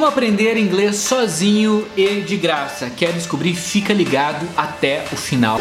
Como aprender inglês sozinho e de graça? Quer descobrir? Fica ligado até o final.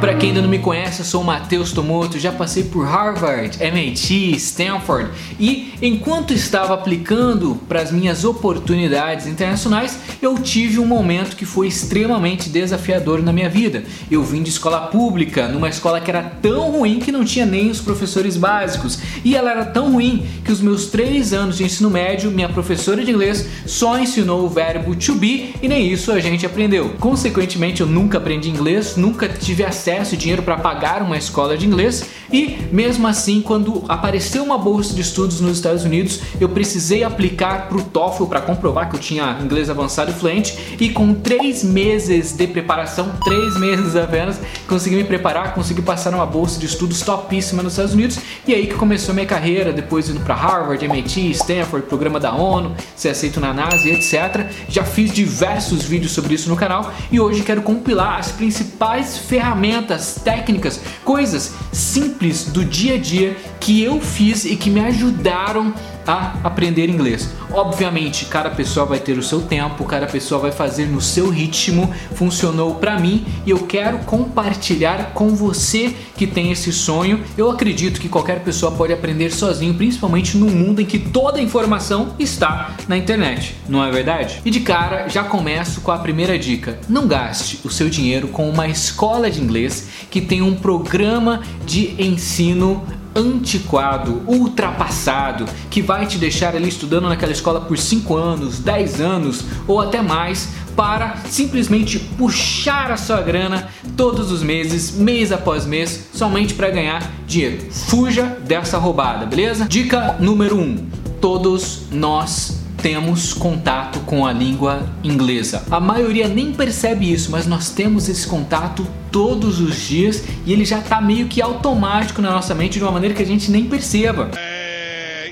Para quem ainda não me conhece, eu sou o Matheus Tomoto, já passei por Harvard, MIT, Stanford e enquanto estava aplicando para as minhas oportunidades internacionais, eu tive um momento que foi extremamente desafiador na minha vida. Eu vim de escola pública, numa escola que era tão ruim que não tinha nem os professores básicos e ela era tão ruim que os meus três anos de ensino médio, minha professora de inglês só ensinou o verbo to be e nem isso a gente aprendeu. Consequentemente, eu nunca aprendi inglês, nunca tive acesso acesso e dinheiro para pagar uma escola de inglês. E mesmo assim, quando apareceu uma bolsa de estudos nos Estados Unidos, eu precisei aplicar para o TOEFL para comprovar que eu tinha inglês avançado e fluente. E com três meses de preparação, três meses apenas, consegui me preparar, consegui passar numa bolsa de estudos topíssima nos Estados Unidos. E aí que começou minha carreira, depois indo para Harvard, MIT, Stanford, programa da ONU, ser aceito na NASA etc. Já fiz diversos vídeos sobre isso no canal. E hoje quero compilar as principais ferramentas ferramentas, técnicas, coisas simples do dia a dia que eu fiz e que me ajudaram a aprender inglês. Obviamente, cada pessoa vai ter o seu tempo, cada pessoa vai fazer no seu ritmo. Funcionou para mim e eu quero compartilhar com você que tem esse sonho. Eu acredito que qualquer pessoa pode aprender sozinho, principalmente num mundo em que toda a informação está na internet, não é verdade? E de cara, já começo com a primeira dica: não gaste o seu dinheiro com uma escola de inglês que tem um programa de ensino antiquado, ultrapassado, que vai te deixar ali estudando naquela escola por 5 anos, 10 anos ou até mais para simplesmente puxar a sua grana todos os meses, mês após mês, somente para ganhar dinheiro. Fuja dessa roubada, beleza? Dica número 1: um, todos nós temos contato com a língua inglesa. A maioria nem percebe isso, mas nós temos esse contato todos os dias e ele já está meio que automático na nossa mente de uma maneira que a gente nem perceba. É,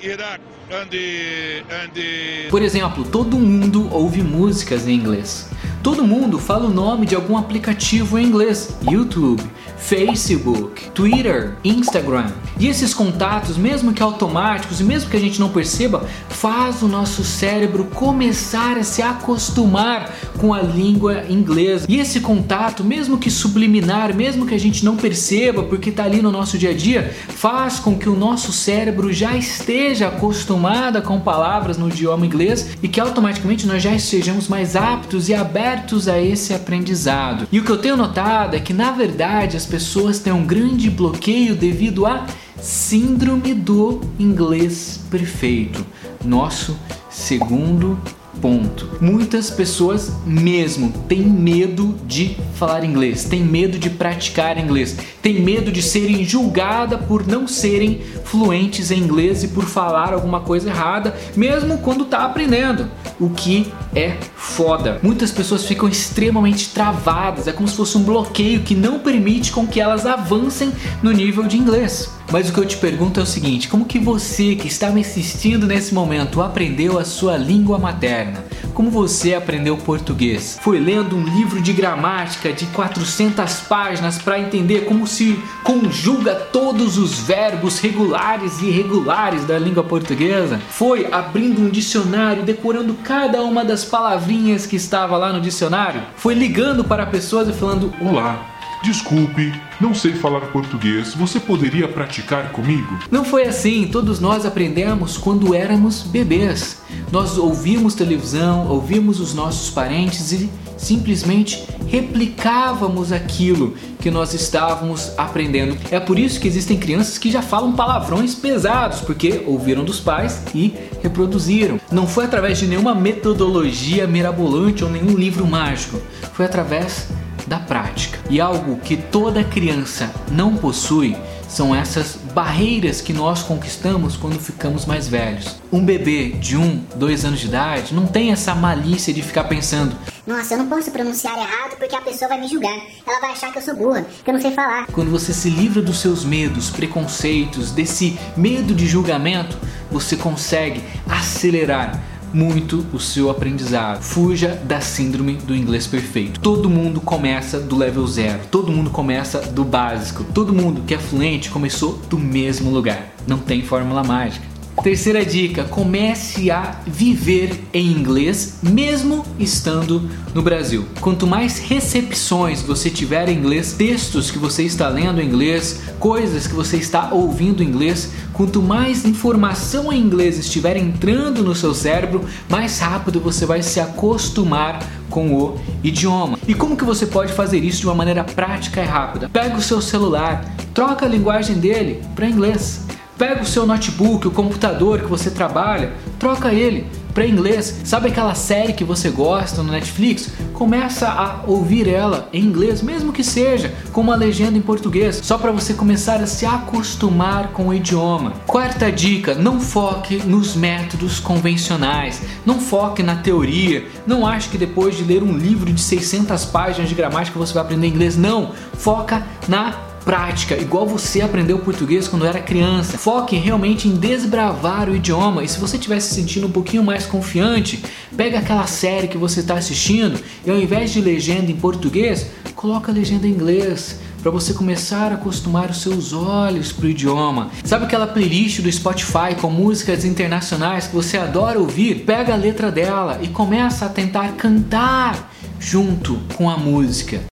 Por exemplo, todo mundo ouve músicas em inglês. Todo mundo fala o nome de algum aplicativo em inglês: YouTube, Facebook, Twitter, Instagram. E esses contatos, mesmo que automáticos e mesmo que a gente não perceba, faz o nosso cérebro começar a se acostumar com a língua inglesa. E esse contato, mesmo que subliminar, mesmo que a gente não perceba, porque está ali no nosso dia a dia, faz com que o nosso cérebro já esteja acostumado com palavras no idioma inglês e que automaticamente nós já estejamos mais aptos e abertos abertos a esse aprendizado. E o que eu tenho notado é que, na verdade, as pessoas têm um grande bloqueio devido à síndrome do inglês perfeito. Nosso segundo Ponto. Muitas pessoas mesmo têm medo de falar inglês, têm medo de praticar inglês, têm medo de serem julgadas por não serem fluentes em inglês e por falar alguma coisa errada, mesmo quando tá aprendendo. O que é foda. Muitas pessoas ficam extremamente travadas, é como se fosse um bloqueio que não permite com que elas avancem no nível de inglês. Mas o que eu te pergunto é o seguinte: como que você que está me assistindo nesse momento aprendeu a sua língua materna? Como você aprendeu português? Foi lendo um livro de gramática de 400 páginas para entender como se conjuga todos os verbos regulares e irregulares da língua portuguesa? Foi abrindo um dicionário, decorando cada uma das palavrinhas que estava lá no dicionário? Foi ligando para pessoas e falando: Olá, Desculpe, não sei falar português, você poderia praticar comigo? Não foi assim, todos nós aprendemos quando éramos bebês. Nós ouvimos televisão, ouvimos os nossos parentes e simplesmente replicávamos aquilo que nós estávamos aprendendo. É por isso que existem crianças que já falam palavrões pesados, porque ouviram dos pais e reproduziram. Não foi através de nenhuma metodologia mirabolante ou nenhum livro mágico, foi através da prática. E algo que toda criança não possui são essas barreiras que nós conquistamos quando ficamos mais velhos. Um bebê de um, dois anos de idade não tem essa malícia de ficar pensando: Nossa, eu não posso pronunciar errado porque a pessoa vai me julgar. Ela vai achar que eu sou burra, que eu não sei falar. Quando você se livra dos seus medos, preconceitos, desse medo de julgamento, você consegue acelerar muito o seu aprendizado. Fuja da síndrome do inglês perfeito. Todo mundo começa do level zero, todo mundo começa do básico, todo mundo que é fluente começou do mesmo lugar. Não tem fórmula mágica. Terceira dica: comece a viver em inglês, mesmo estando no Brasil. Quanto mais recepções você tiver em inglês, textos que você está lendo em inglês, coisas que você está ouvindo em inglês, quanto mais informação em inglês estiver entrando no seu cérebro, mais rápido você vai se acostumar com o idioma. E como que você pode fazer isso de uma maneira prática e rápida? Pega o seu celular, troca a linguagem dele para inglês. Pega o seu notebook, o computador que você trabalha, troca ele para inglês. Sabe aquela série que você gosta no Netflix? Começa a ouvir ela em inglês, mesmo que seja com uma legenda em português, só para você começar a se acostumar com o idioma. Quarta dica: não foque nos métodos convencionais, não foque na teoria. Não ache que depois de ler um livro de 600 páginas de gramática você vai aprender inglês. Não, foca na prática, igual você aprendeu português quando era criança. Foque realmente em desbravar o idioma e se você estiver se sentindo um pouquinho mais confiante, pega aquela série que você está assistindo e ao invés de legenda em português, coloca a legenda em inglês para você começar a acostumar os seus olhos para o idioma. Sabe aquela playlist do Spotify com músicas internacionais que você adora ouvir? Pega a letra dela e começa a tentar cantar junto com a música.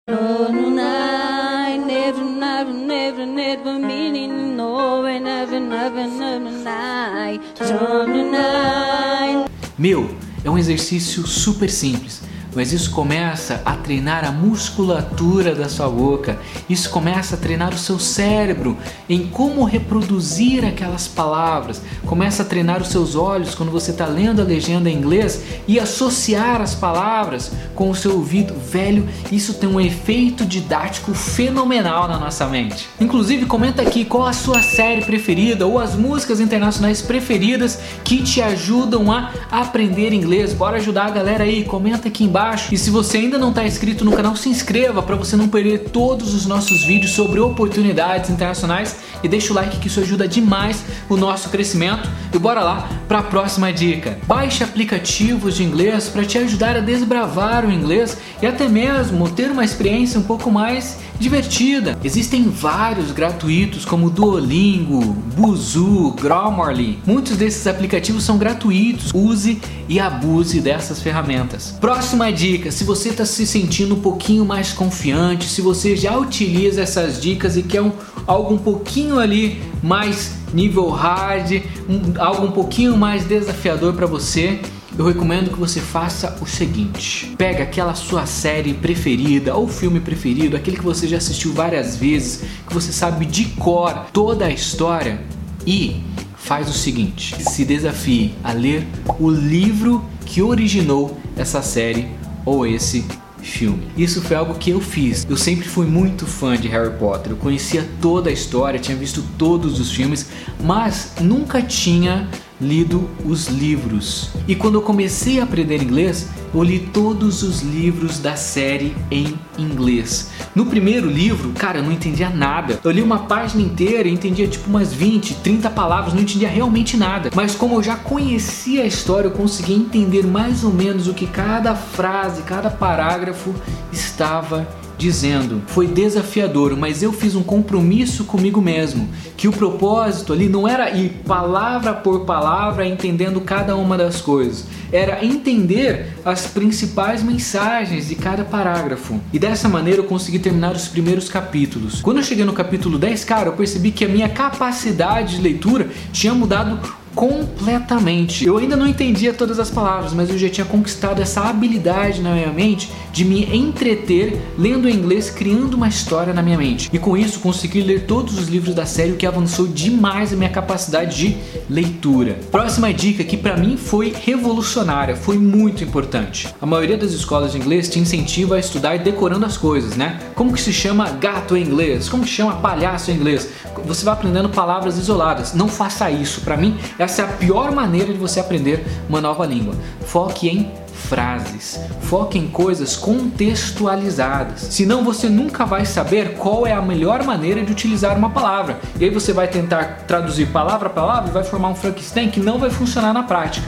Meu, é um exercício super simples mas isso começa a treinar a musculatura da sua boca, isso começa a treinar o seu cérebro em como reproduzir aquelas palavras, começa a treinar os seus olhos quando você está lendo a legenda em inglês e associar as palavras com o seu ouvido velho. Isso tem um efeito didático fenomenal na nossa mente. Inclusive, comenta aqui qual a sua série preferida ou as músicas internacionais preferidas que te ajudam a aprender inglês. Bora ajudar a galera aí, comenta aqui embaixo embaixo. E se você ainda não está inscrito no canal, se inscreva para você não perder todos os nossos vídeos sobre oportunidades internacionais e deixa o like que isso ajuda demais o nosso crescimento. E bora lá para a próxima dica. Baixe aplicativos de inglês para te ajudar a desbravar o inglês e até mesmo ter uma experiência um pouco mais divertida. Existem vários gratuitos como Duolingo, Buzu, Grammarly. Muitos desses aplicativos são gratuitos. Use e abuse dessas ferramentas. Próxima dica: se você está se sentindo um pouquinho mais confiante, se você já utiliza essas dicas e quer um, algo um pouquinho ali mais nível hard, um, algo um pouquinho mais desafiador para você, eu recomendo que você faça o seguinte: pega aquela sua série preferida ou filme preferido, aquele que você já assistiu várias vezes, que você sabe de cor toda a história e faz o seguinte: se desafie a ler o livro que originou essa série ou esse filme. Isso foi algo que eu fiz. Eu sempre fui muito fã de Harry Potter. Eu conhecia toda a história, tinha visto todos os filmes, mas nunca tinha lido os livros. E quando eu comecei a aprender inglês, eu li todos os livros da série em inglês. No primeiro livro, cara, eu não entendia nada. Eu li uma página inteira e entendia tipo umas 20, 30 palavras, não entendia realmente nada. Mas como eu já conhecia a história, eu conseguia entender mais ou menos o que cada frase, cada parágrafo estava dizendo: Foi desafiador, mas eu fiz um compromisso comigo mesmo, que o propósito ali não era ir palavra por palavra entendendo cada uma das coisas, era entender as principais mensagens de cada parágrafo. E dessa maneira eu consegui terminar os primeiros capítulos. Quando eu cheguei no capítulo 10, cara, eu percebi que a minha capacidade de leitura tinha mudado completamente. Eu ainda não entendia todas as palavras, mas eu já tinha conquistado essa habilidade na minha mente de me entreter lendo em inglês, criando uma história na minha mente. E com isso consegui ler todos os livros da série, o que avançou demais a minha capacidade de leitura. Próxima dica que para mim foi revolucionária, foi muito importante. A maioria das escolas de inglês te incentiva a estudar decorando as coisas, né? Como que se chama gato em inglês? Como que se chama palhaço em inglês? Você vai aprendendo palavras isoladas. Não faça isso. Para mim, essa é a pior maneira de você aprender uma nova língua. Foque em frases. Foque em coisas contextualizadas. Senão você nunca vai saber qual é a melhor maneira de utilizar uma palavra. E aí você vai tentar traduzir palavra a palavra e vai formar um Frankenstein que não vai funcionar na prática.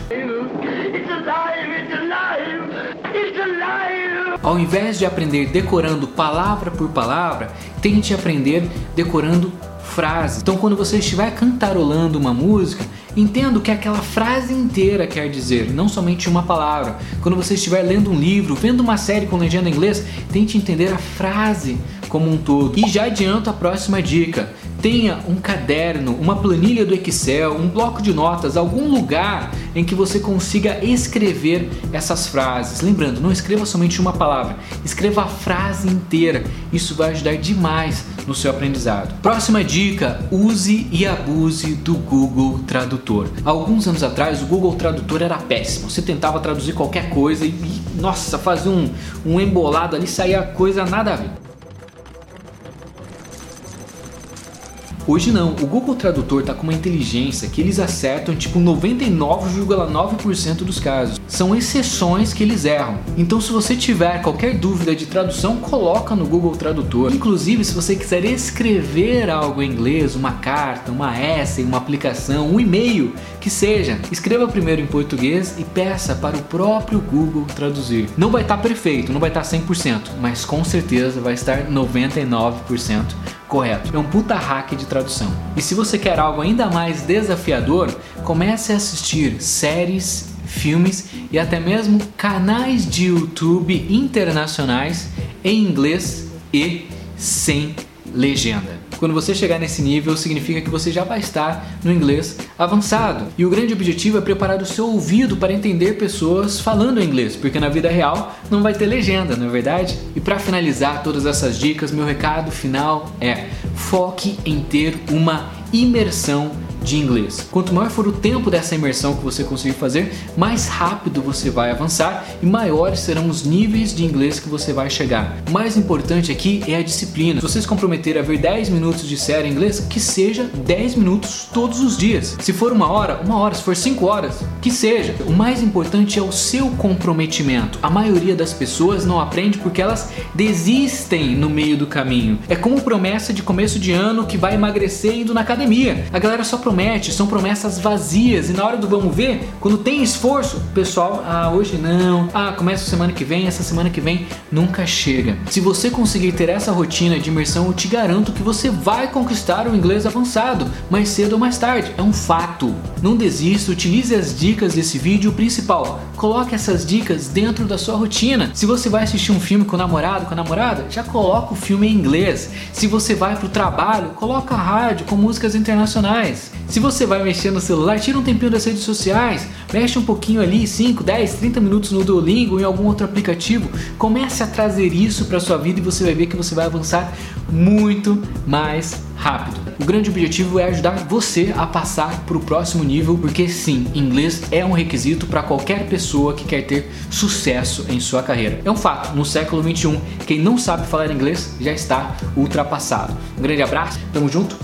Ao invés de aprender decorando palavra por palavra, tente aprender decorando frases. Então, quando você estiver cantarolando uma música, Entenda o que aquela frase inteira quer dizer, não somente uma palavra. Quando você estiver lendo um livro, vendo uma série com legenda em inglês, tente entender a frase como um todo. E já adianto a próxima dica. Tenha um caderno, uma planilha do Excel, um bloco de notas, algum lugar em que você consiga escrever essas frases. Lembrando, não escreva somente uma palavra, escreva a frase inteira. Isso vai ajudar demais no seu aprendizado. Próxima dica: use e abuse do Google Tradutor. Alguns anos atrás, o Google Tradutor era péssimo. Você tentava traduzir qualquer coisa e, nossa, fazia um, um embolado ali, saía coisa nada a ver. Hoje não, o Google Tradutor tá com uma inteligência que eles acertam tipo 99,9% dos casos. São exceções que eles erram. Então se você tiver qualquer dúvida de tradução, coloca no Google Tradutor. Inclusive, se você quiser escrever algo em inglês, uma carta, uma essay, uma aplicação, um e-mail, que seja, escreva primeiro em português e peça para o próprio Google traduzir. Não vai estar tá perfeito, não vai estar tá 100%, mas com certeza vai estar 99% correto. É um puta hack de tradução. E se você quer algo ainda mais desafiador, comece a assistir séries, filmes e até mesmo canais de YouTube internacionais em inglês e sem legenda. Quando você chegar nesse nível, significa que você já vai estar no inglês avançado. E o grande objetivo é preparar o seu ouvido para entender pessoas falando inglês, porque na vida real não vai ter legenda, não é verdade? E para finalizar todas essas dicas, meu recado final é: foque em ter uma imersão de inglês. Quanto maior for o tempo dessa imersão que você conseguir fazer, mais rápido você vai avançar e maiores serão os níveis de inglês que você vai chegar. O mais importante aqui é a disciplina. Se você se comprometer a ver 10 minutos de série em inglês, que seja 10 minutos todos os dias. Se for uma hora, uma hora. Se for 5 horas, que seja. O mais importante é o seu comprometimento. A maioria das pessoas não aprende porque elas desistem no meio do caminho. É como promessa de começo de ano que vai emagrecer indo na academia. A galera só promete, são promessas vazias e na hora do vamos ver, quando tem esforço, pessoal, ah, hoje não, ah, começa semana que vem, essa semana que vem nunca chega. Se você conseguir ter essa rotina de imersão, eu te garanto que você vai conquistar o inglês avançado, mais cedo ou mais tarde, é um fato. Não desista, utilize as dicas desse vídeo, principal, coloque essas dicas dentro da sua rotina. Se você vai assistir um filme com o namorado, com a namorada, já coloca o filme em inglês. Se você vai para o trabalho, coloca a rádio com músicas internacionais. Se você vai mexer no celular, tira um tempinho das redes sociais, mexe um pouquinho ali, 5, 10, 30 minutos no Duolingo ou em algum outro aplicativo. Comece a trazer isso para sua vida e você vai ver que você vai avançar muito mais rápido. O grande objetivo é ajudar você a passar para o próximo nível, porque sim, inglês é um requisito para qualquer pessoa que quer ter sucesso em sua carreira. É um fato, no século 21, quem não sabe falar inglês já está ultrapassado. Um grande abraço, tamo junto